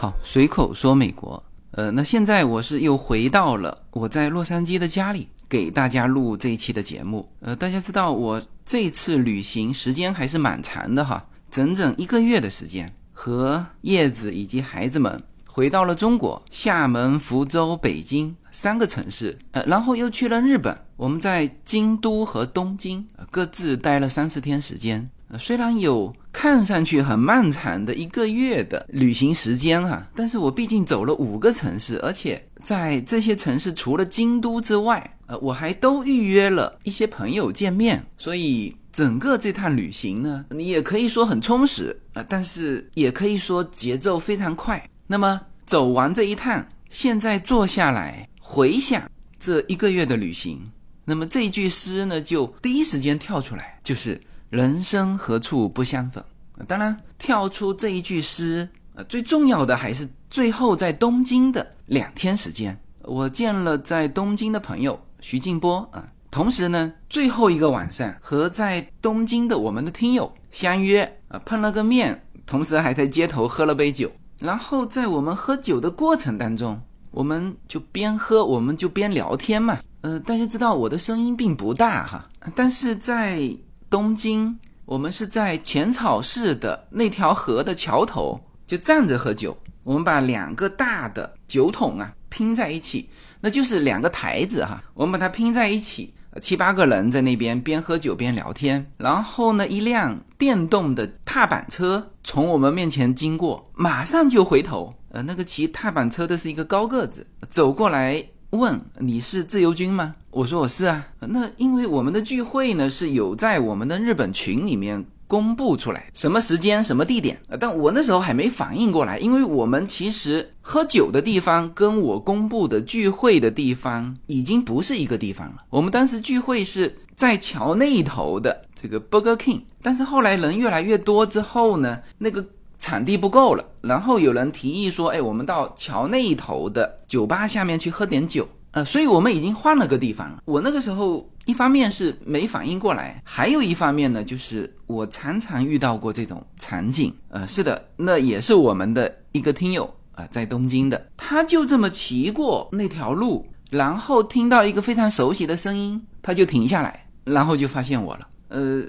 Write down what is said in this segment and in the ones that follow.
好，随口说美国。呃，那现在我是又回到了我在洛杉矶的家里，给大家录这一期的节目。呃，大家知道我这次旅行时间还是蛮长的哈，整整一个月的时间，和叶子以及孩子们回到了中国厦门、福州、北京三个城市。呃，然后又去了日本，我们在京都和东京各自待了三四天时间。虽然有看上去很漫长的一个月的旅行时间哈，但是我毕竟走了五个城市，而且在这些城市除了京都之外，呃，我还都预约了一些朋友见面，所以整个这趟旅行呢，你也可以说很充实啊，但是也可以说节奏非常快。那么走完这一趟，现在坐下来回想这一个月的旅行，那么这句诗呢，就第一时间跳出来，就是。人生何处不相逢？当然，跳出这一句诗，呃，最重要的还是最后在东京的两天时间，我见了在东京的朋友徐静波啊，同时呢，最后一个晚上和在东京的我们的听友相约啊，碰了个面，同时还在街头喝了杯酒。然后在我们喝酒的过程当中，我们就边喝我们就边聊天嘛。呃，大家知道我的声音并不大哈，但是在东京，我们是在浅草寺的那条河的桥头，就站着喝酒。我们把两个大的酒桶啊拼在一起，那就是两个台子哈。我们把它拼在一起，七八个人在那边边喝酒边聊天。然后呢，一辆电动的踏板车从我们面前经过，马上就回头。呃，那个骑踏板车的是一个高个子，走过来。问你是自由军吗？我说我是啊。那因为我们的聚会呢是有在我们的日本群里面公布出来，什么时间、什么地点但我那时候还没反应过来，因为我们其实喝酒的地方跟我公布的聚会的地方已经不是一个地方了。我们当时聚会是在桥那一头的这个 Burger King，但是后来人越来越多之后呢，那个。场地不够了，然后有人提议说：“哎，我们到桥那一头的酒吧下面去喝点酒。”呃，所以我们已经换了个地方了。我那个时候一方面是没反应过来，还有一方面呢，就是我常常遇到过这种场景。呃，是的，那也是我们的一个听友啊，在东京的，他就这么骑过那条路，然后听到一个非常熟悉的声音，他就停下来，然后就发现我了。呃，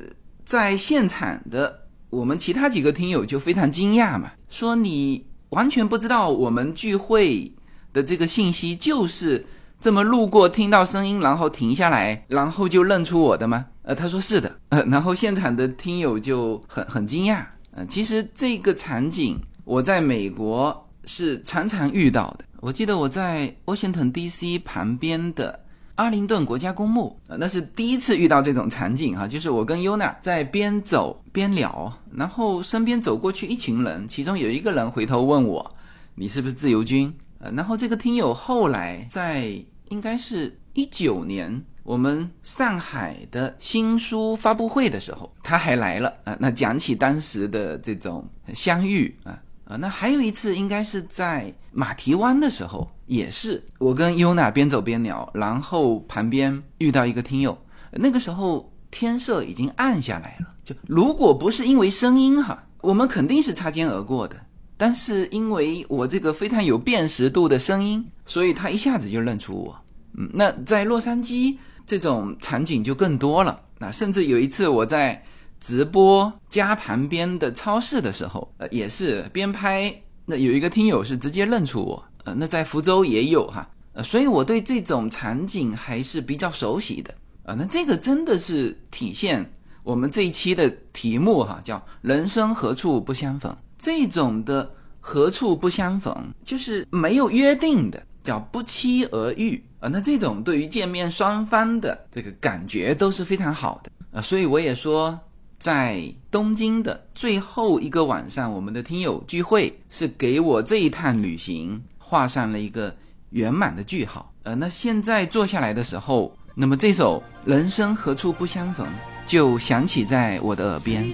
在现场的。我们其他几个听友就非常惊讶嘛，说你完全不知道我们聚会的这个信息，就是这么路过听到声音，然后停下来，然后就认出我的吗？呃，他说是的，呃，然后现场的听友就很很惊讶，呃，其实这个场景我在美国是常常遇到的，我记得我在 Washington D.C. 旁边的。阿灵顿国家公墓啊，那是第一次遇到这种场景哈，就是我跟优娜在边走边聊，然后身边走过去一群人，其中有一个人回头问我：“你是不是自由军？”呃，然后这个听友后来在应该是一九年我们上海的新书发布会的时候，他还来了啊，那讲起当时的这种相遇啊。啊，那还有一次应该是在马蹄湾的时候，也是我跟优娜边走边聊，然后旁边遇到一个听友，那个时候天色已经暗下来了。就如果不是因为声音哈，我们肯定是擦肩而过的。但是因为我这个非常有辨识度的声音，所以他一下子就认出我。嗯，那在洛杉矶这种场景就更多了。那甚至有一次我在。直播家旁边的超市的时候，呃，也是边拍。那有一个听友是直接认出我，呃，那在福州也有哈，呃，所以我对这种场景还是比较熟悉的，啊，那这个真的是体现我们这一期的题目哈，叫“人生何处不相逢”。这种的何处不相逢，就是没有约定的，叫不期而遇啊。那这种对于见面双方的这个感觉都是非常好的啊，所以我也说。在东京的最后一个晚上，我们的听友聚会是给我这一趟旅行画上了一个圆满的句号。呃，那现在坐下来的时候，那么这首《人生何处不相逢》就响起在我的耳边。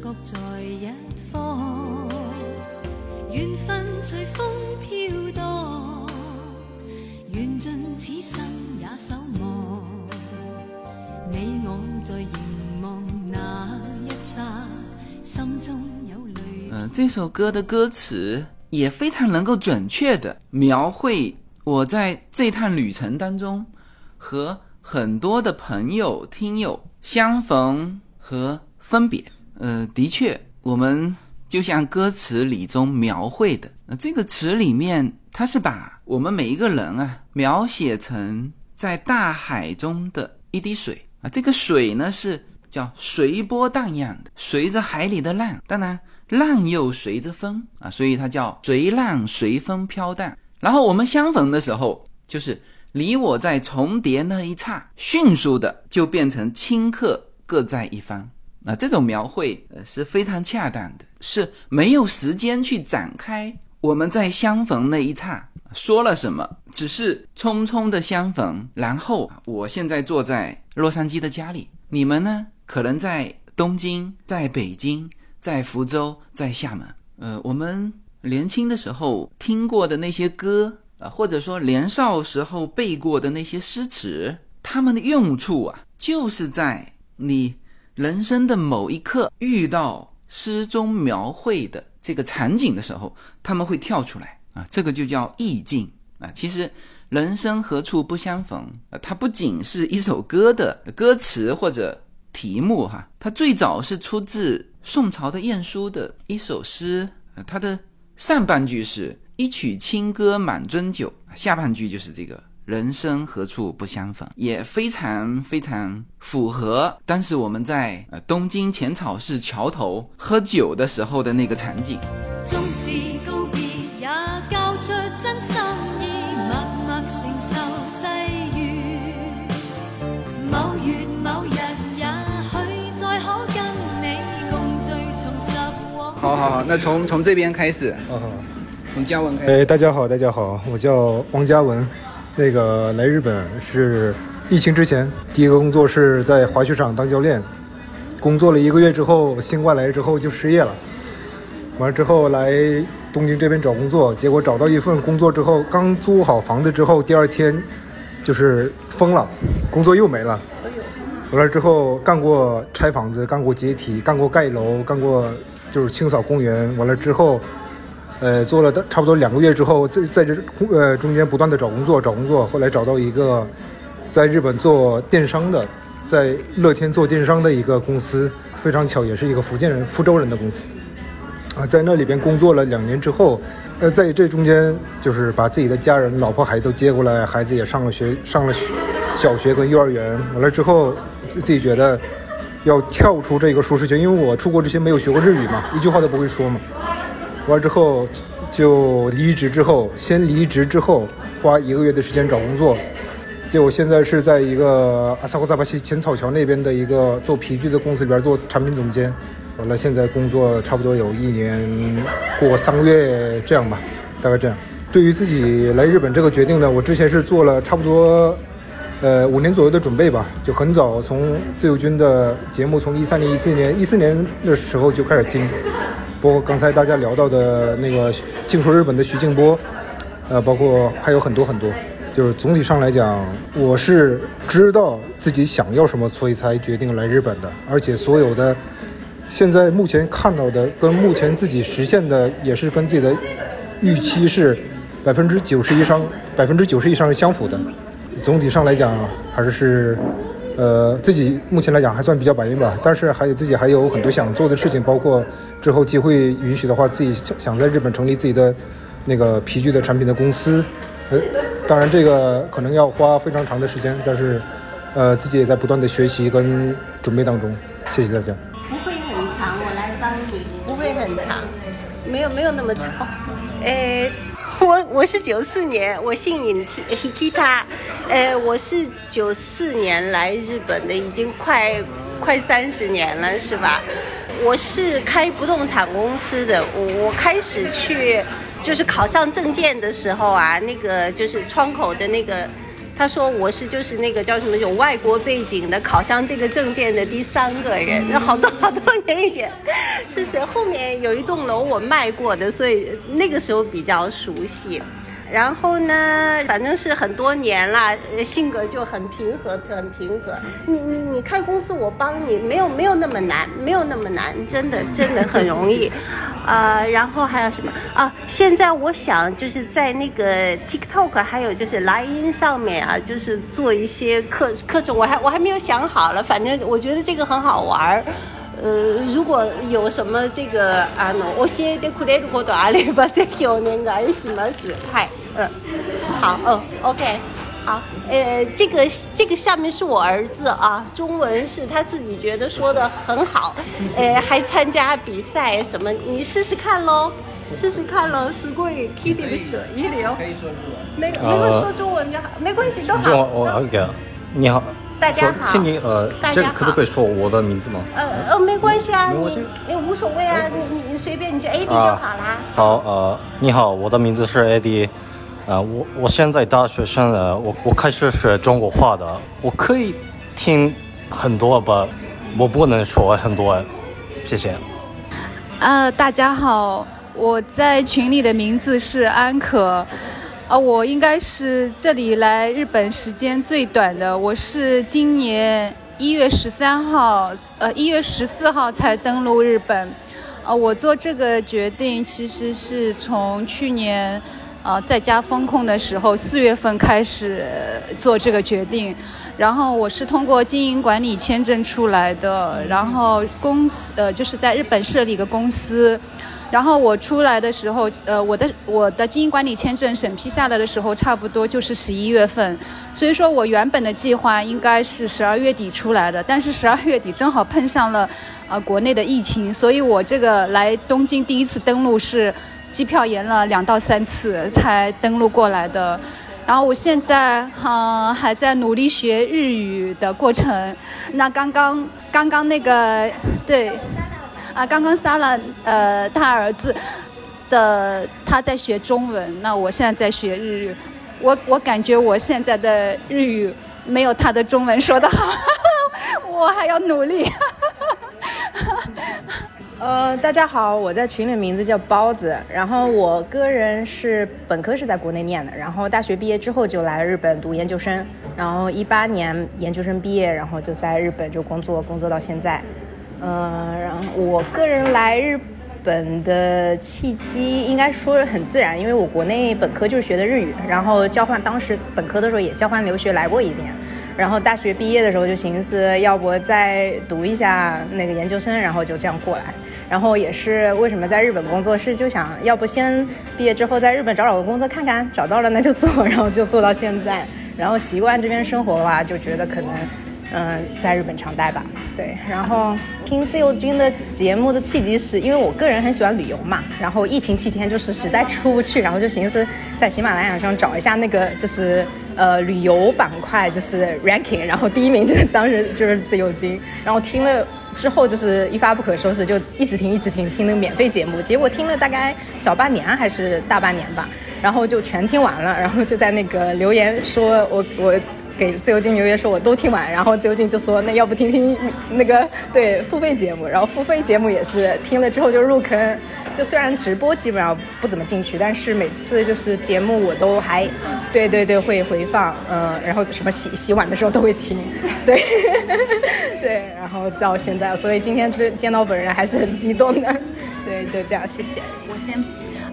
各在一方，缘分随风飘荡，缘尽此生也守望，你我在凝望那一刹，心中有泪。嗯、这首歌的歌词也非常能够准确的描绘我在这趟旅程当中和很多的朋友、听友相逢和分别。呃，的确，我们就像歌词里中描绘的，那，这个词里面，它是把我们每一个人啊描写成在大海中的一滴水啊，这个水呢是叫随波荡漾的，随着海里的浪，当然浪又随着风啊，所以它叫随浪随风飘荡。然后我们相逢的时候，就是你我在重叠那一刹，迅速的就变成顷刻各在一方。啊，这种描绘呃是非常恰当的，是没有时间去展开我们在相逢那一刹说了什么，只是匆匆的相逢。然后我现在坐在洛杉矶的家里，你们呢可能在东京、在北京、在福州、在厦门。呃，我们年轻的时候听过的那些歌啊，或者说年少时候背过的那些诗词，它们的用处啊，就是在你。人生的某一刻遇到诗中描绘的这个场景的时候，他们会跳出来啊，这个就叫意境啊。其实“人生何处不相逢”啊，它不仅是一首歌的歌词或者题目哈，它最早是出自宋朝的晏殊的一首诗，它的上半句是一曲清歌满樽酒，下半句就是这个。人生何处不相逢，也非常非常符合当时我们在呃东京浅草寺桥头喝酒的时候的那个场景。纵是告别，也交出真心意，默默承受际遇。某月某日，也许再可跟你共聚，重拾往。好好好，那从从这边开始，好好，从嘉文开始。哎，大家好，大家好，我叫王嘉文，那个来日本是疫情之前第一个工作是在滑雪场当教练，工作了一个月之后，新冠来之后就失业了，完了之后来东京这边找工作，结果找到一份工作之后，刚租好房子之后，第二天就是疯了，工作又没了。完了之后干过拆房子，干过解体，干过盖楼，干过就是清扫公园。完了之后，呃，做了差不多两个月之后，在在这呃中间不断的找工作，找工作，后来找到一个在日本做电商的，在乐天做电商的一个公司，非常巧，也是一个福建人、福州人的公司。啊，在那里边工作了两年之后，呃，在这中间就是把自己的家人、老婆、孩子都接过来，孩子也上了学，上了小学跟幼儿园。完了之后，自己觉得要跳出这个舒适圈，因为我出国之前没有学过日语嘛，一句话都不会说嘛。完之后就离职之后，先离职之后花一个月的时间找工作，结果现在是在一个阿萨库萨巴西浅草桥那边的一个做皮具的公司里边做产品总监。完了，现在工作差不多有一年过三个月这样吧，大概这样。对于自己来日本这个决定呢，我之前是做了差不多呃五年左右的准备吧，就很早从自由军的节目，从一三年、一四年、一四年的时候就开始听，包括刚才大家聊到的那个《净说日本》的徐静波，呃，包括还有很多很多。就是总体上来讲，我是知道自己想要什么，所以才决定来日本的，而且所有的。现在目前看到的跟目前自己实现的也是跟自己的预期是百分之九十以上，百分之九十以上是相符的。总体上来讲，还是呃自己目前来讲还算比较满意吧。但是还有自己还有很多想做的事情，包括之后机会允许的话，自己想想在日本成立自己的那个皮具的产品的公司。呃，当然这个可能要花非常长的时间，但是呃自己也在不断的学习跟准备当中。谢谢大家。不会很长，我来帮你，不会很长，没有没有那么长。呃，我我是九四年，我姓尹 Hikita，呃，我是九四年来日本的，已经快快三十年了，是吧？我是开不动产公司的，我我开始去就是考上证件的时候啊，那个就是窗口的那个。他说我是就是那个叫什么有外国背景的考上这个证件的第三个人，那好多好多年以前，是谁？后面有一栋楼我卖过的，所以那个时候比较熟悉。然后呢，反正是很多年了，性格就很平和，很平和。你你你开公司，我帮你，没有没有那么难，没有那么难，真的真的很容易。呃，然后还有什么啊？现在我想就是在那个 TikTok 还有就是莱茵上面啊，就是做一些课课程，我还我还没有想好了，反正我觉得这个很好玩儿。呃，如果有什么这个啊，我先得可以如果到阿里把这个那个也什么事，嗨，嗯，好，嗯，OK，好，呃，这个这个下面是我儿子啊，中文是他自己觉得说的很好，呃，还参加比赛什么，你试试看喽，试试看喽，すごい聞いてる人いるよ，没没有说中文就好，没关系，都好。中文我 OK，你好，大家好请你呃，这大家好可不可以说我的名字吗？呃呃，没关系啊，没关系你你无所谓啊，你你你随便，你就 AD 就啊好啦。好，呃，你好，我的名字是 AD， 呃，我我现在大学生了，我我开始学中国话的，我可以听很多吧，我不能说很多，谢谢。啊，大家好，我在群里的名字是安可，啊，我应该是这里来日本时间最短的，我是今年一月十三号，呃，一月十四号才登陆日本，呃，我做这个决定其实是从去年。呃，在家风控的时候，四月份开始做这个决定，然后我是通过经营管理签证出来的，然后公司呃就是在日本设立一个公司，然后我出来的时候，呃我的我的经营管理签证审批下来的时候，差不多就是十一月份，所以说我原本的计划应该是十二月底出来的，但是十二月底正好碰上了呃国内的疫情，所以我这个来东京第一次登陆是。机票延了两到三次才登陆过来的，然后我现在嗯还在努力学日语的过程。那刚刚刚刚那个对啊，刚刚撒了呃他儿子的他在学中文，那我现在在学日语。我我感觉我现在的日语没有他的中文说的好，我还要努力。哈哈哈呃，大家好，我在群里名字叫包子，然后我个人是本科是在国内念的，然后大学毕业之后就来日本读研究生，然后一八年研究生毕业，然后就在日本就工作，工作到现在。呃，然后我个人来日本的契机应该说是很自然，因为我国内本科就是学的日语，然后交换当时本科的时候也交换留学来过一年。然后大学毕业的时候就寻思，要不再读一下那个研究生，然后就这样过来。然后也是为什么在日本工作室，就想要不先毕业之后在日本找找个工作看看，找到了那就做，然后就做到现在。然后习惯这边生活的话，就觉得可能，嗯、在日本常待吧。对，然后听自由军的节目的契机是因为我个人很喜欢旅游嘛，然后疫情期间就是实在出不去，然后就寻思在喜马拉雅上找一下那个就是呃旅游板块就是 ranking，然后第一名就是当时就是自由军，然后听了。之后就是一发不可收拾，就一直听一直听听那个免费节目，结果听了大概小半年还是大半年吧，然后就全听完了，然后就在那个留言说我我给自由军留言说我都听完，然后自由军就说那要不听听那个对付费节目，然后付费节目也是听了之后就入坑，就虽然直播基本上不怎么进去，但是每次就是节目我都还对对对会回放，嗯、然后什么洗洗碗的时候都会听，对，然后到现在，所以今天这见到本人还是很激动的，对，就这样，谢谢。我先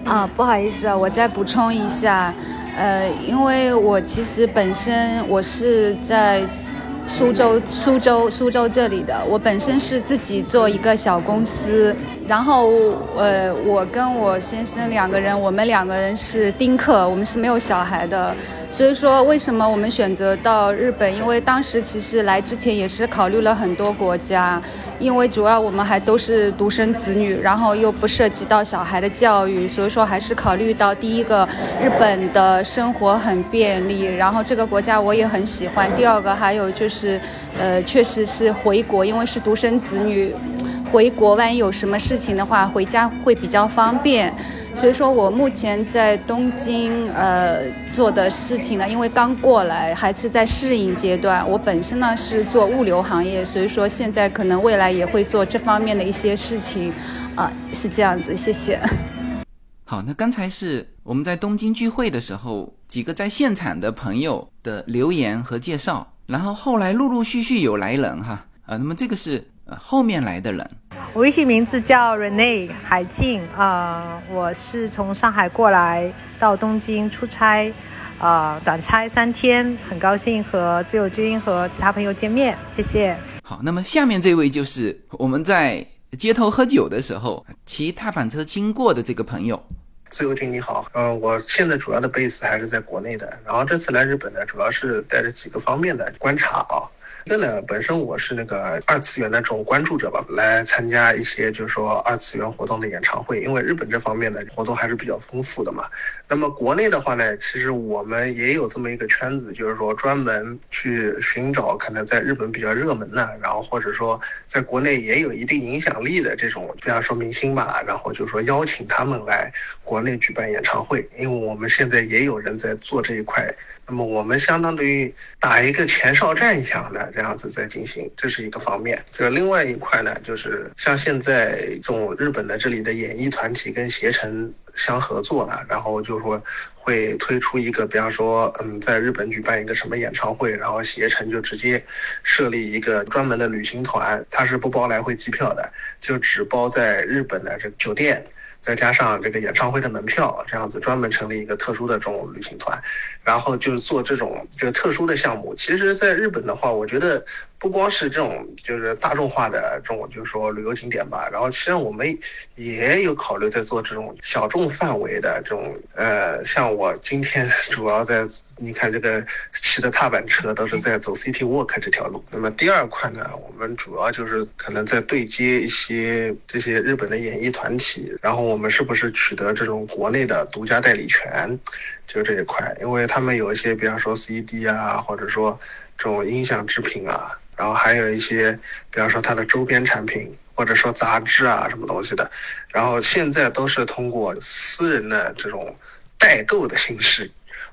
啊，不好意思啊，我再补充一下，呃，因为我其实本身我是在苏州、苏州、苏州这里的，我本身是自己做一个小公司，然后呃，我跟我先生两个人，我们两个人是丁克，我们是没有小孩的。所以说，为什么我们选择到日本？因为当时其实来之前也是考虑了很多国家，因为主要我们还都是独生子女，然后又不涉及到小孩的教育，所以说还是考虑到第一个，日本的生活很便利，然后这个国家我也很喜欢。第二个还有就是，呃，确实是回国，因为是独生子女。回国万一有什么事情的话，回家会比较方便。所以说我目前在东京呃做的事情呢，因为刚过来，还是在适应阶段。我本身呢是做物流行业，所以说现在可能未来也会做这方面的一些事情，啊、是这样子。谢谢。好，那刚才是我们在东京聚会的时候，几个在现场的朋友的留言和介绍，然后后来陆陆续续有来人哈，啊，那么这个是后面来的人，我微信名字叫 Rene 海静啊、我是从上海过来到东京出差，啊、短差三天，很高兴和自由军和其他朋友见面，谢谢。好，那么下面这位就是我们在街头喝酒的时候骑踏板车经过的这个朋友。自由军你好，嗯、我现在主要的 base 还是在国内的，然后这次来日本呢，主要是带着几个方面的观察啊。一个呢，本身我是那个二次元的这种关注者吧，来参加一些就是说二次元活动的演唱会，因为日本这方面的活动还是比较丰富的嘛。那么国内的话呢，其实我们也有这么一个圈子，就是说专门去寻找可能在日本比较热门的，然后或者说在国内也有一定影响力的这种，比方说明星吧，然后就是说邀请他们来国内举办演唱会，因为我们现在也有人在做这一块。那么我们相当于打一个前哨战一样的这样子在进行，这是一个方面。这另外一块呢，就是像现在这种日本的这里的演艺团体跟携程相合作了，然后就说会推出一个，比方说，嗯，在日本举办一个什么演唱会，然后携程就直接设立一个专门的旅行团，它是不包来回机票的，就只包在日本的这个酒店。再加上这个演唱会的门票，这样子专门成立一个特殊的这种旅行团，然后就是做这种这个特殊的项目。其实，在日本的话，我觉得不光是这种就是大众化的这种就是说旅游景点吧，然后其实我们也有考虑在做这种小众范围的这种呃，像我今天主要在你看这个骑的踏板车都是在走 City Walk 这条路。那么第二块呢，我们主要就是可能在对接一些这些日本的演艺团体，然后我们是不是取得这种国内的独家代理权，就这一块，因为他们有一些，比方说 CD 啊，或者说这种音响制品啊，然后还有一些，比方说它的周边产品，或者说杂志啊什么东西的，然后现在都是通过私人的这种代购的形式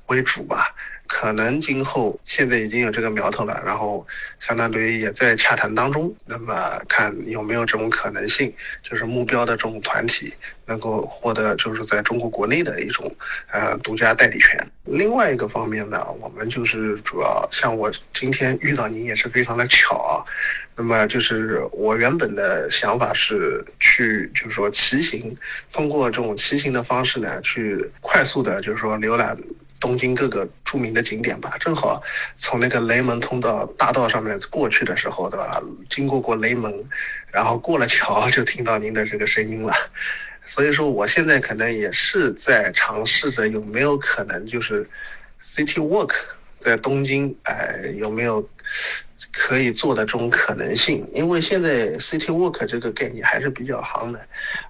为主吧。可能今后现在已经有这个苗头了，然后相当于也在洽谈当中。那么看有没有这种可能性，就是目标的这种团体能够获得就是在中国国内的一种呃独家代理权。另外一个方面呢，我们就是主要像我今天遇到您也是非常的巧啊。那么就是我原本的想法是去就是说骑行，通过这种骑行的方式呢，去快速的就是说浏览。东京各个著名的景点吧，正好从那个雷门通道大道上面过去的时候，对吧？经过过雷门，然后过了桥就听到您的这个声音了。所以说，我现在可能也是在尝试着有没有可能就是 City Walk 在东京，哎、有没有可以做的这种可能性？因为现在 City Walk 这个概念还是比较行的，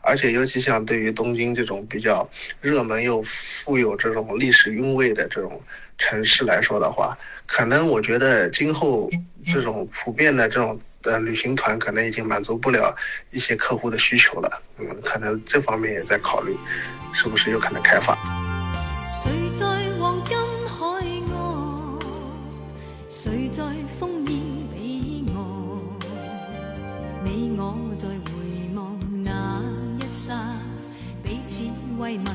而且尤其像对于东京这种比较热门又富有这种历史韵味的这种城市来说的话，可能我觉得今后这种普遍的这种呃旅行团可能已经满足不了一些客户的需求了。嗯，可能这方面也在考虑，是不是有可能开发。谁在黄金海岸？谁在烽烟彼岸？你我在回望那一刹，彼此慰問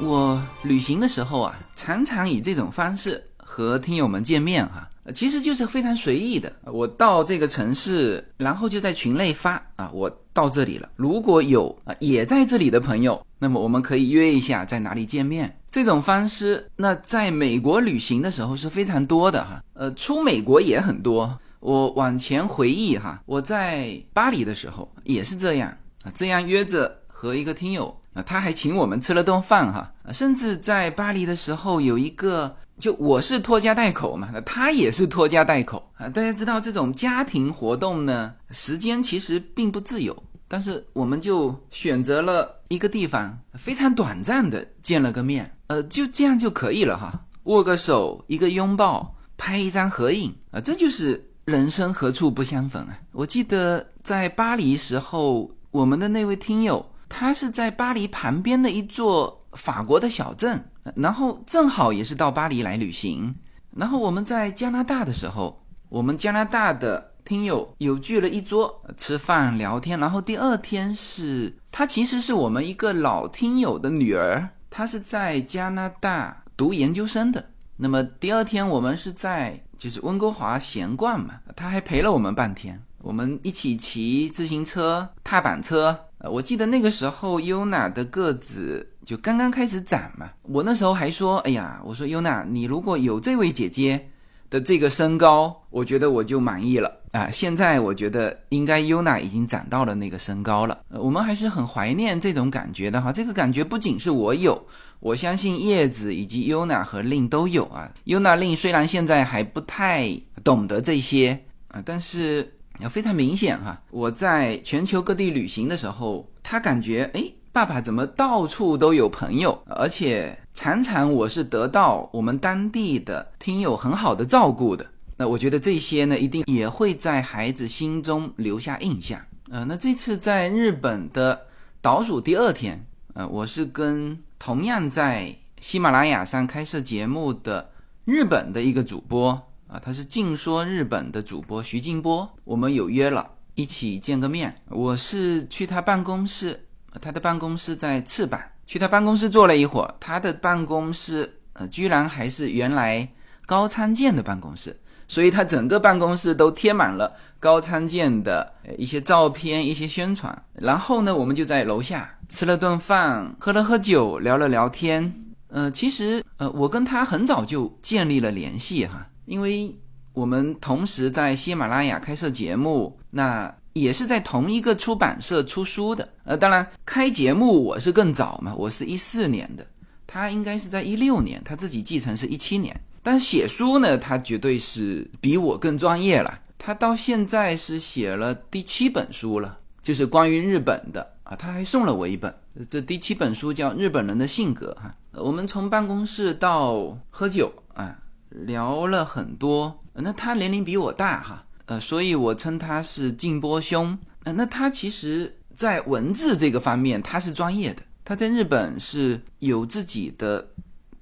我旅行的时候啊，常常以这种方式和听友们见面哈、其实就是非常随意的。我到这个城市，然后就在群内发啊，我到这里了。如果有啊也在这里的朋友，那么我们可以约一下在哪里见面。这种方式，那在美国旅行的时候是非常多的哈，呃，出美国也很多。我往前回忆哈，我在巴黎的时候也是这样啊，这样约着和一个听友他还请我们吃了顿饭哈，甚至在巴黎的时候有一个，就我是拖家带口嘛，他也是拖家带口啊。大家知道这种家庭活动呢，时间其实并不自由，但是我们就选择了一个地方，非常短暂的见了个面，呃，就这样就可以了哈，握个手，一个拥抱，拍一张合影啊，这就是人生何处不相逢啊！我记得在巴黎时候，我们的那位听友，他是在巴黎旁边的一座法国的小镇，然后正好也是到巴黎来旅行。然后我们在加拿大的时候，我们加拿大的听友有聚了一桌吃饭聊天，然后第二天是他其实是我们一个老听友的女儿，她是在加拿大读研究生的。那么第二天我们是在就是温哥华闲逛嘛，他还陪了我们半天，我们一起骑自行车、踏板车。呃，我记得那个时候优娜的个子就刚刚开始长嘛，我那时候还说，哎呀，我说优娜，你如果有这位姐姐的这个身高，我觉得我就满意了啊。现在我觉得应该优娜已经长到了那个身高了，我们还是很怀念这种感觉的哈。这个感觉不仅是我有，我相信叶子以及优娜和令都有啊。优娜令虽然现在还不太懂得这些啊，但是。非常明显哈，我在全球各地旅行的时候，他感觉哎，爸爸怎么到处都有朋友，而且常常我是得到我们当地的听友很好的照顾的。那我觉得这些呢，一定也会在孩子心中留下印象。呃，那这次在日本的倒数第二天，呃，我是跟同样在喜马拉雅上开设节目的日本的一个主播。啊，他是静说日本的主播徐静波，我们有约了，一起见个面。我是去他办公室，他的办公室在赤坂，去他办公室坐了一会儿。他的办公室，呃，居然还是原来高仓健的办公室，所以他整个办公室都贴满了高仓健的一些照片、一些宣传。然后呢，我们就在楼下吃了顿饭，喝了喝酒，聊了聊天。呃，其实，呃，我跟他很早就建立了联系，哈。因为我们同时在喜马拉雅开设节目，那也是在同一个出版社出书的。呃，当然开节目我是更早嘛，我是一四年的，他应该是在一六年，他自己继承是一七年。但写书呢，他绝对是比我更专业了。他到现在是写了第七本书了，就是关于日本的啊。他还送了我一本，这第七本书叫《日本人的性格》哈。我们从办公室到喝酒啊。聊了很多，那他年龄比我大哈，呃，所以我称他是静波兄。呃，那他其实在文字这个方面他是专业的，他在日本是有自己的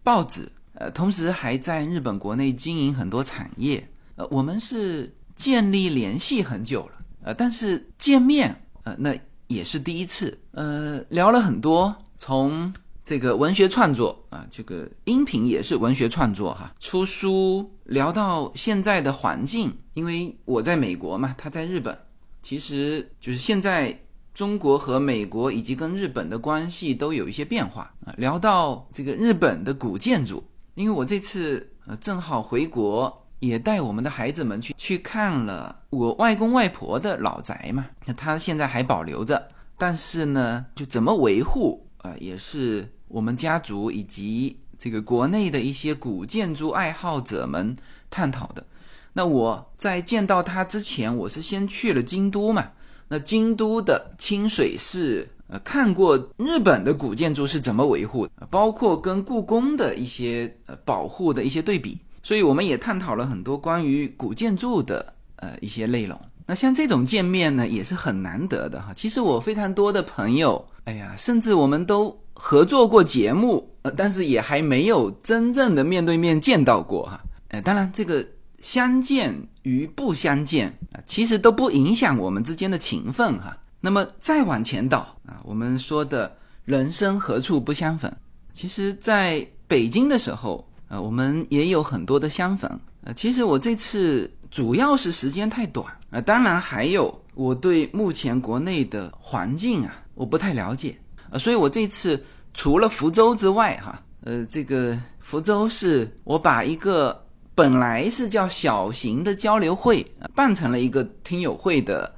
报纸，呃，同时还在日本国内经营很多产业。呃，我们是建立联系很久了，呃，但是见面，呃，那也是第一次，呃，聊了很多，从。这个文学创作啊，这个音频也是文学创作哈。出书聊到现在的环境，因为我在美国嘛，他在日本，其实就是现在中国和美国以及跟日本的关系都有一些变化啊。聊到这个日本的古建筑，因为我这次呃正好回国，也带我们的孩子们去去看了我外公外婆的老宅嘛，那他现在还保留着，但是呢，就怎么维护啊，也是。我们家族以及这个国内的一些古建筑爱好者们探讨的。那我在见到他之前，我是先去了京都嘛。那京都的清水寺，呃，看过日本的古建筑是怎么维护，包括跟故宫的一些呃保护的一些对比。所以我们也探讨了很多关于古建筑的呃一些内容。那像这种见面呢，也是很难得的哈。其实我非常多的朋友，哎呀，甚至我们都。合作过节目，呃，但是也还没有真正的面对面见到过哈。呃，当然这个相见与不相见啊，其实都不影响我们之间的情分哈。那么再往前倒啊，我们说的人生何处不相逢？其实在北京的时候，呃，我们也有很多的相逢。呃，其实我这次主要是时间太短啊，当然还有我对目前国内的环境啊，我不太了解。呃，所以我这次除了福州之外，哈，呃，这个福州是我把一个本来是叫小型的交流会，办成了一个听友会的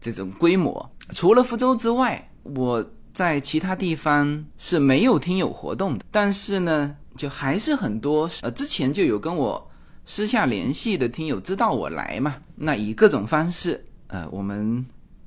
这种规模。除了福州之外，我在其他地方是没有听友活动的。但是呢，就还是很多呃，之前就有跟我私下联系的听友知道我来嘛，那以各种方式，呃，我们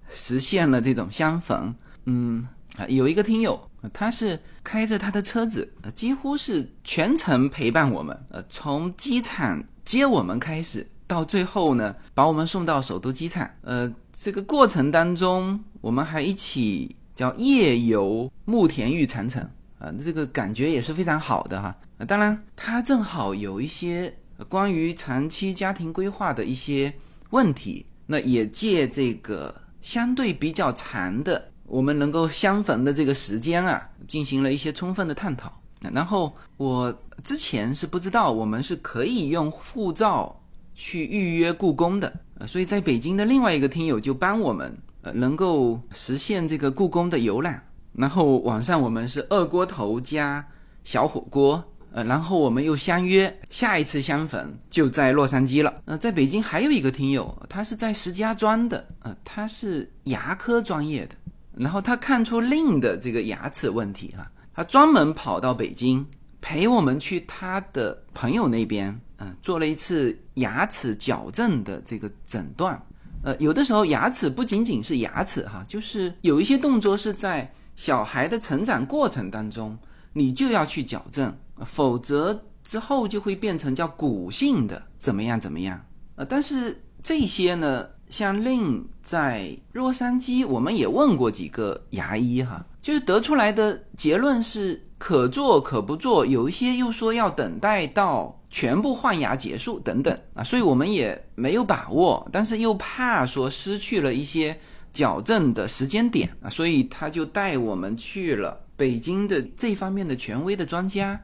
实现了这种相逢，嗯。啊，有一个听友，他是开着他的车子，几乎是全程陪伴我们，呃，从机场接我们开始，到最后呢，把我们送到首都机场，呃，这个过程当中，我们还一起叫夜游慕田峪长城，啊，这个感觉也是非常好的哈。当然，他正好有一些关于长期家庭规划的一些问题，那也借这个相对比较长的我们能够相逢的这个时间啊，进行了一些充分的探讨。然后我之前是不知道我们是可以用护照去预约故宫的，呃，所以在北京的另外一个听友就帮我们呃能够实现这个故宫的游览。然后晚上我们是二锅头加小火锅，呃，然后我们又相约下一次相逢就在洛杉矶了。呃，在北京还有一个听友，他是在石家庄的，呃，他是牙科专业的，然后他看出令的这个牙齿问题啊。他专门跑到北京陪我们去他的朋友那边，嗯，做了一次牙齿矫正的这个诊断。呃，有的时候牙齿不仅仅是牙齿哈，就是有一些动作是在小孩的成长过程当中，你就要去矫正，否则之后就会变成叫骨性的怎么样怎么样。呃，但是这些呢，像令在洛杉矶，我们也问过几个牙医哈。就是得出来的结论是可做可不做，有一些又说要等待到全部换牙结束等等啊，所以我们也没有把握，但是又怕说失去了一些矫正的时间点啊，所以他就带我们去了北京的这方面的权威的专家，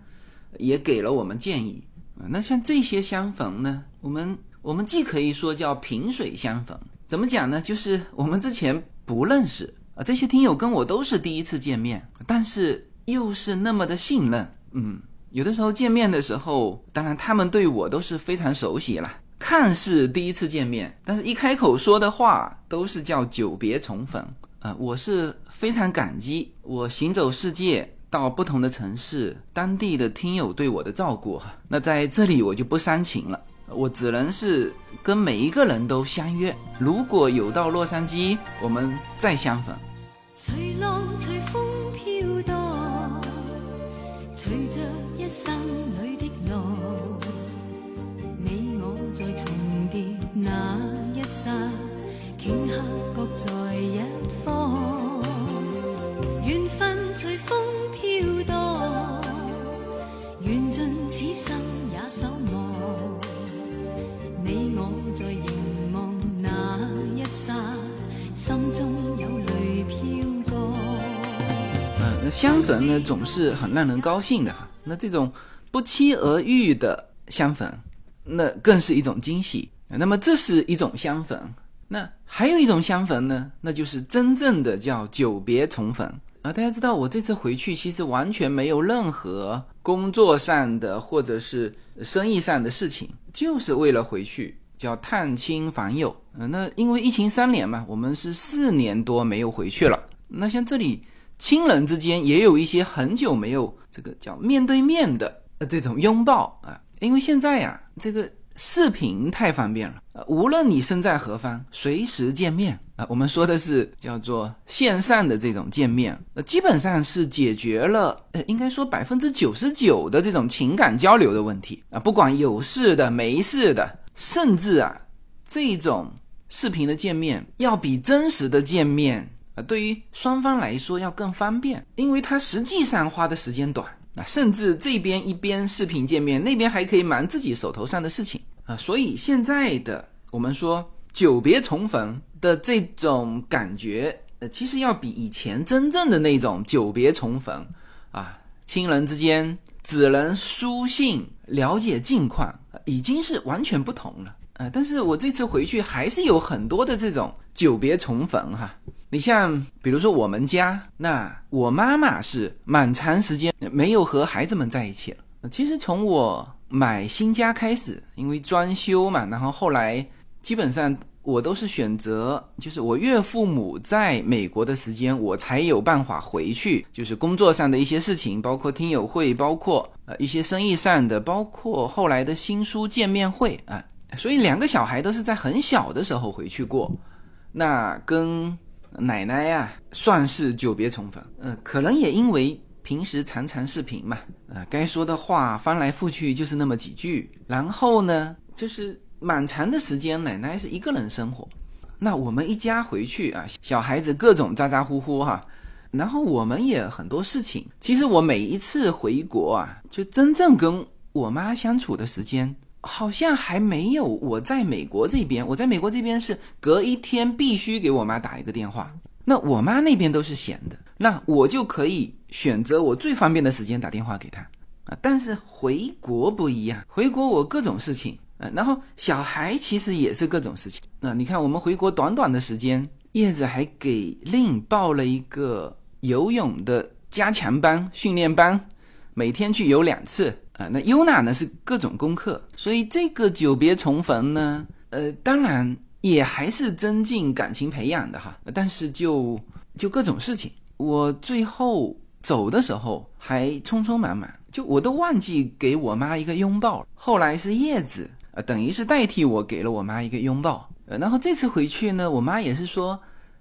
也给了我们建议啊。那像这些相逢呢，我们我们既可以说叫萍水相逢，怎么讲呢？就是我们之前不认识。啊，这些听友跟我都是第一次见面，但是又是那么的信任。嗯，有的时候见面的时候，当然他们对我都是非常熟悉了，看似第一次见面，但是一开口说的话都是叫久别重逢。啊，我是非常感激我行走世界到不同的城市，当地的听友对我的照顾哈。那在这里我就不煽情了。我只能是跟每一个人都相约，如果有到洛杉矶，我们再相逢。随浪随风飘荡，随着一生里的路，你我在重叠那一刹，顷刻各在一方。缘分随风飘荡，缘尽此生也守望。那一刹，心中有泪飘过。嗯，那相逢呢，总是很让人高兴的哈。那这种不期而遇的相逢，那更是一种惊喜。那么这是一种相逢，那还有一种相逢呢，那就是真正的叫久别重逢啊。大家知道，我这次回去其实完全没有任何工作上的或者是生意上的事情。就是为了回去叫探亲访友，呃，那因为疫情三年嘛，我们是四年多没有回去了。那像这里亲人之间也有一些很久没有这个叫面对面的呃这种拥抱啊，因为现在呀这个视频太方便了，呃，无论你身在何方，随时见面啊。我们说的是叫做线上的这种见面，呃，基本上是解决了呃应该说百分之九十九的这种情感交流的问题啊，不管有事的没事的。甚至啊，这种视频的见面要比真实的见面啊，对于双方来说要更方便，因为它实际上花的时间短啊，甚至这边一边视频见面，那边还可以忙自己手头上的事情啊，所以现在的我们说久别重逢的这种感觉，呃，其实要比以前真正的那种久别重逢啊，亲人之间只能书信了解近况。已经是完全不同了，呃，但是我这次回去还是有很多的这种久别重逢哈。你像比如说我们家，那我妈妈是蛮长时间没有和孩子们在一起了。其实从我买新家开始，因为装修嘛，然后后来基本上我都是选择，就是我岳父母在美国的时间，我才有办法回去，就是工作上的一些事情，包括听友会，包括呃。一些生意上的，包括后来的新书见面会啊，所以两个小孩都是在很小的时候回去过，那跟奶奶呀算是久别重逢。嗯，可能也因为平时常常视频嘛，呃，该说的话翻来覆去就是那么几句，然后呢，就是蛮长的时间奶奶是一个人生活，那我们一家回去啊，小孩子各种咋咋呼呼哈。然后我们也很多事情，其实我每一次回国啊，就真正跟我妈相处的时间好像还没有我在美国这边，我在美国这边是隔一天必须给我妈打一个电话，那我妈那边都是闲的，那我就可以选择我最方便的时间打电话给她啊。但是回国不一样，回国我各种事情，呃，然后小孩其实也是各种事情。那你看我们回国短短的时间，叶子还给令报了一个游泳的加强班训练班。每天去游两次啊，那优娜呢是各种功课，所以这个久别重逢呢，呃，当然也还是增进感情培养的哈，但是就就各种事情，我最后走的时候还匆匆忙忙，就我都忘记给我妈一个拥抱，后来是叶子啊，等于是代替我给了我妈一个拥抱，呃，然后这次回去呢，我妈也是说，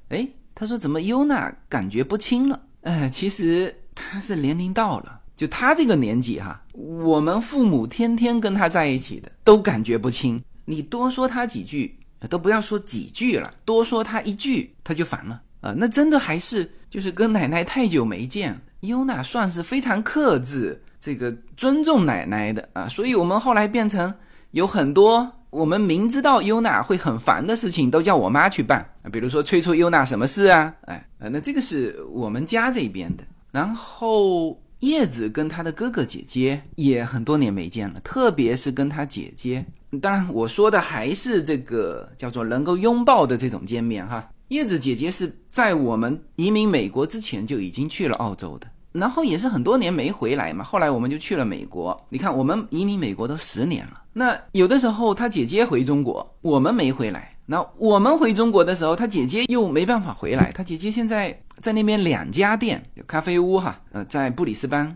哎，她说怎么优娜感觉不轻了，呃，其实她是年龄到了。就她这个年纪哈，我们父母天天跟她在一起的，都感觉不清。你多说她几句，都不要说几句了，多说她一句，她就烦了啊。那真的还是就是跟奶奶太久没见，优娜算是非常克制，这个尊重奶奶的啊。所以我们后来变成有很多我们明知道优娜会很烦的事情，都叫我妈去办。比如说催促优娜什么事啊，哎，那这个是我们家这边的，然后。叶子跟他的哥哥姐姐也很多年没见了，特别是跟他姐姐。当然，我说的还是这个叫做能够拥抱的这种见面哈。叶子姐姐是在我们移民美国之前就已经去了澳洲的，然后也是很多年没回来嘛。后来我们就去了美国。你看，我们移民美国都十年了，那有的时候他姐姐回中国，我们没回来。那我们回中国的时候，他姐姐又没办法回来。他姐姐现在在那边两家店咖啡屋哈，呃，在布里斯班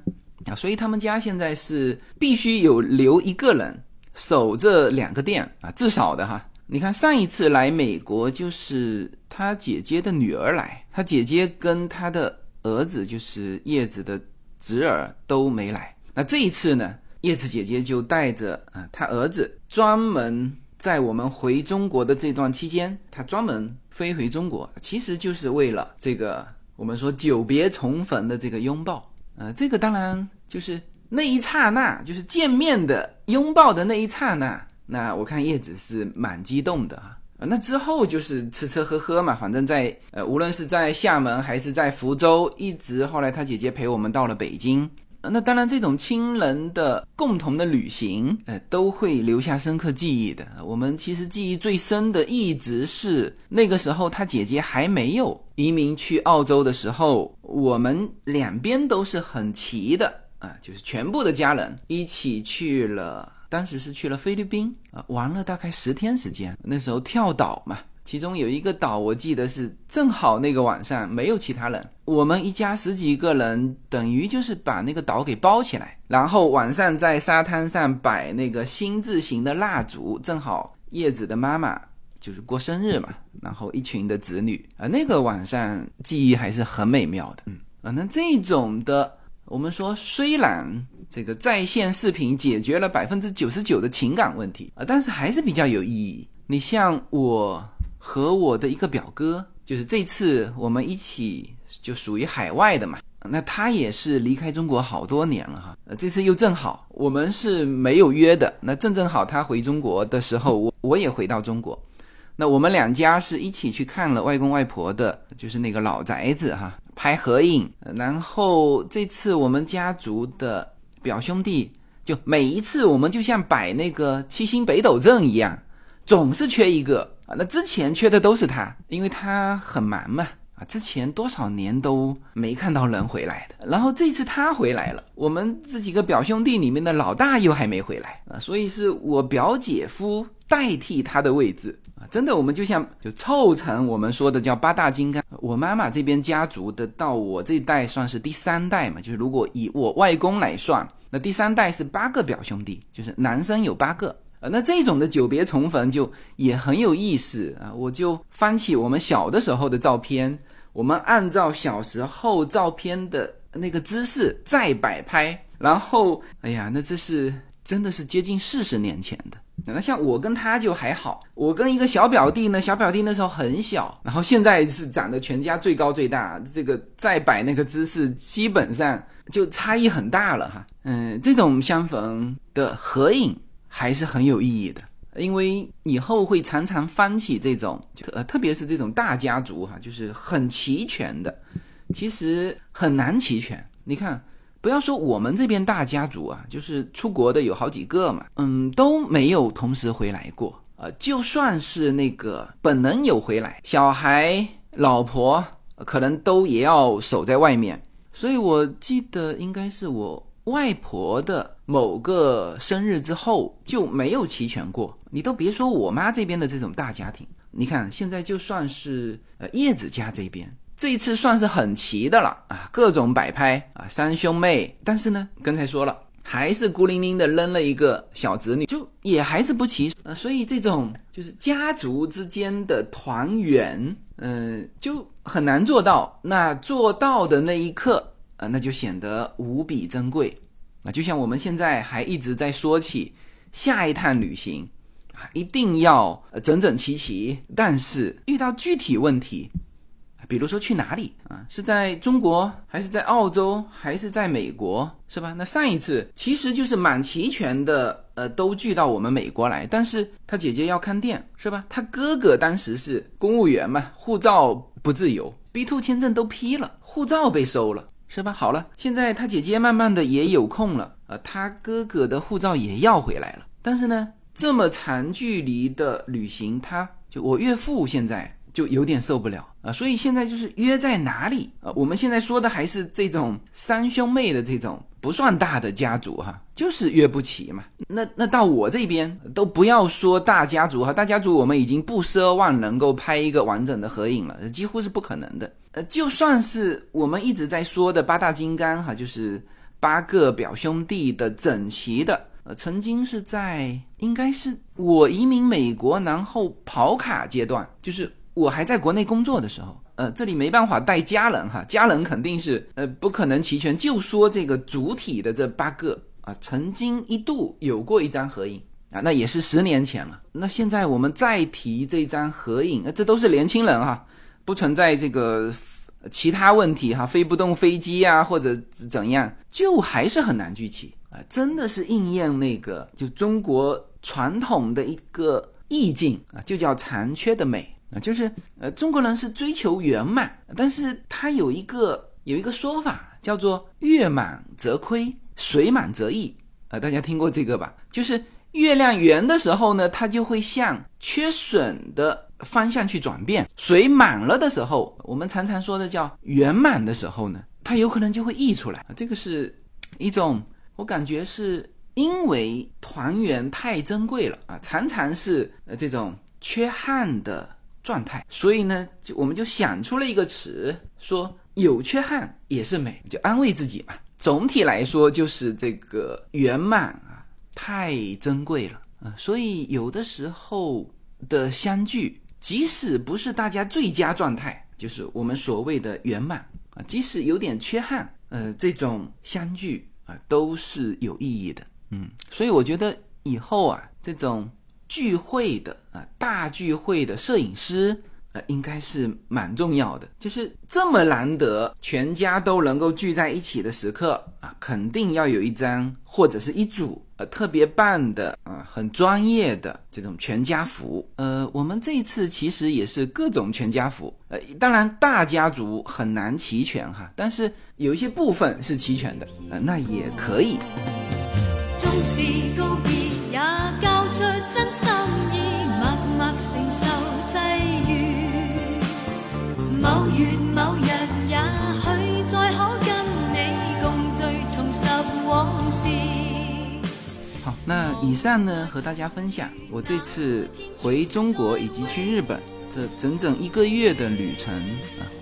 啊，所以他们家现在是必须有留一个人守着两个店啊，至少的哈。你看上一次来美国就是他姐姐的女儿来，他姐姐跟他的儿子就是叶子的侄儿都没来。那这一次呢，叶子姐姐就带着啊，她儿子专门。在我们回中国的这段期间，他专门飞回中国，其实就是为了这个我们说久别重逢的这个拥抱。呃，这个当然就是那一刹那，就是见面的拥抱的那一刹那。那我看叶子是蛮激动的啊。那之后就是吃吃喝喝嘛，反正在呃，无论是在厦门还是在福州，一直后来他姐姐陪我们到了北京。那当然，这种亲人的共同的旅行，呃，都会留下深刻记忆的。我们其实记忆最深的，一直是那个时候他姐姐还没有移民去澳洲的时候，我们两边都是很齐的啊，就是全部的家人一起去了，当时是去了菲律宾啊，玩了大概十天时间。那时候跳岛嘛。其中有一个岛，我记得是正好那个晚上没有其他人，我们一家十几个人，等于就是把那个岛给包起来，然后晚上在沙滩上摆那个心字形的蜡烛，正好叶子的妈妈就是过生日嘛，然后一群的子女啊，那个晚上记忆还是很美妙的，嗯啊，那这种的，我们说虽然这个在线视频解决了百分之九十九的情感问题啊，但是还是比较有意义。你像我。和我的一个表哥，就是这次我们一起就属于海外的嘛，那他也是离开中国好多年了哈，这次又正好我们是没有约的，那正正好他回中国的时候，我我也回到中国，那我们两家是一起去看了外公外婆的，就是那个老宅子哈，拍合影，然后这次我们家族的表兄弟，就每一次我们就像摆那个七星北斗阵一样，总是缺一个。啊，那之前缺的都是他，因为他很忙嘛。啊，之前多少年都没看到人回来的，然后这次他回来了，我们这几个表兄弟里面的老大又还没回来啊，所以是我表姐夫代替他的位置啊。真的，我们就像就凑成我们说的叫八大金刚。我妈妈这边家族的到我这代算是第三代嘛，就是如果以我外公来算，那第三代是八个表兄弟，就是男生有八个。呃那这种的久别重逢就也很有意思啊！我就翻起我们小的时候的照片，我们按照小时候照片的那个姿势再摆拍，然后，哎呀，那这是真的是接近四十年前的。那像我跟他就还好，我跟一个小表弟呢，小表弟那时候很小，然后现在是长得全家最高最大，这个再摆那个姿势，基本上就差异很大了哈。嗯，这种相逢的合影。还是很有意义的，因为以后会常常翻起这种，呃，特别是这种大家族哈，就是很齐全的，其实很难齐全。你看，不要说我们这边大家族啊，就是出国的有好几个嘛，嗯，都没有同时回来过。呃，就算是那个本能有回来，小孩、老婆可能都也要守在外面。所以我记得应该是我外婆的某个生日之后就没有齐全过。你都别说我妈这边的这种大家庭，你看现在就算是呃叶子家这边。这一次算是很齐的了啊，各种摆拍啊，三兄妹。但是呢，刚才说了，还是孤零零的扔了一个小侄女，就也还是不齐啊。所以这种就是家族之间的团圆，嗯，就很难做到。那做到的那一刻啊，那就显得无比珍贵啊。就像我们现在还一直在说起下一趟旅行啊，一定要整整齐齐。但是遇到具体问题。比如说去哪里啊？是在中国，还是在澳洲，还是在美国，是吧？那上一次其实就是蛮齐全的，呃，都聚到我们美国来。但是他姐姐要看店，是吧？他哥哥当时是公务员嘛，护照不自由，B two 签证都批了，护照被收了，是吧？好了，现在他姐姐慢慢的也有空了，呃，他哥哥的护照也要回来了。但是呢，这么长距离的旅行，他就我岳父现在。就有点受不了啊，所以现在就是约在哪里啊？我们现在说的还是这种三兄妹的这种不算大的家族哈，就是约不齐嘛。那那到我这边都不要说大家族哈，大家族我们已经不奢望能够拍一个完整的合影了，几乎是不可能的。呃，就算是我们一直在说的八大金刚哈，就是八个表兄弟的整齐的，呃，曾经是在应该是我移民美国然后跑卡阶段，就是。我还在国内工作的时候，呃，这里没办法带家人哈，家人肯定是呃不可能齐全。就说这个主体的这八个啊，曾经一度有过一张合影啊，那也是十年前了。那现在我们再提这张合影，这都是年轻人哈，不存在这个其他问题哈，飞不动飞机啊或者怎样，就还是很难聚齐啊，真的是应验那个就中国传统的一个意境啊，就叫残缺的美。啊，就是呃，中国人是追求圆满，但是他有一个有一个说法叫做“月满则亏，水满则溢”。啊，大家听过这个吧？就是月亮圆的时候呢，它就会向缺损的方向去转变；水满了的时候，我们常常说的叫圆满的时候呢，它有可能就会溢出来。这个是一种，我感觉是因为团圆太珍贵了啊，常常是呃这种缺憾的。状态，所以呢，就我们就想出了一个词，说有缺憾也是美，就安慰自己嘛。总体来说，就是这个圆满啊，太珍贵了啊。所以有的时候的相聚，即使不是大家最佳状态，就是我们所谓的圆满啊，即使有点缺憾，呃，这种相聚啊，都是有意义的。嗯，所以我觉得以后啊，这种。聚会的啊，大聚会的摄影师，呃，应该是蛮重要的。就是这么难得，全家都能够聚在一起的时刻啊，肯定要有一张或者是一组呃特别棒的啊，很专业的这种全家福。呃，我们这一次其实也是各种全家福。呃，当然大家族很难齐全哈，但是有一些部分是齐全的，呃，那也可以。总是告别也真心意，默默承受际遇某月某日，也许再可跟你共聚，重拾往事。好，那以上呢，和大家分享我这次回中国以及去日本这整整一个月的旅程，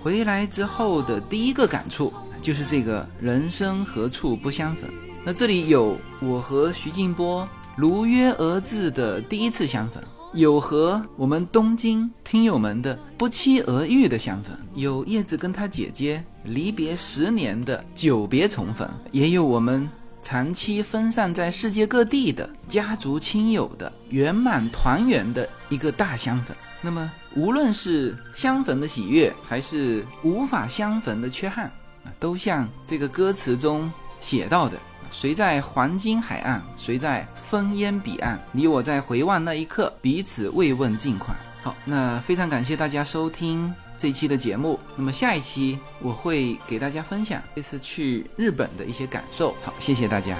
回来之后的第一个感触就是这个人生何处不相逢。那这里有我和徐静波如约而至的第一次相逢。有和我们东京听友们的不期而遇的相逢，有叶子跟他姐姐离别十年的久别重逢，也有我们长期分散在世界各地的家族亲友的圆满团圆的一个大相逢。那么，无论是相逢的喜悦，还是无法相逢的缺憾，都像这个歌词中写到的。谁在黄金海岸，谁在烽烟彼岸？你我在回望那一刻，彼此慰问近况。好，那非常感谢大家收听这一期的节目。那么下一期我会给大家分享这次去日本的一些感受。好，谢谢大家。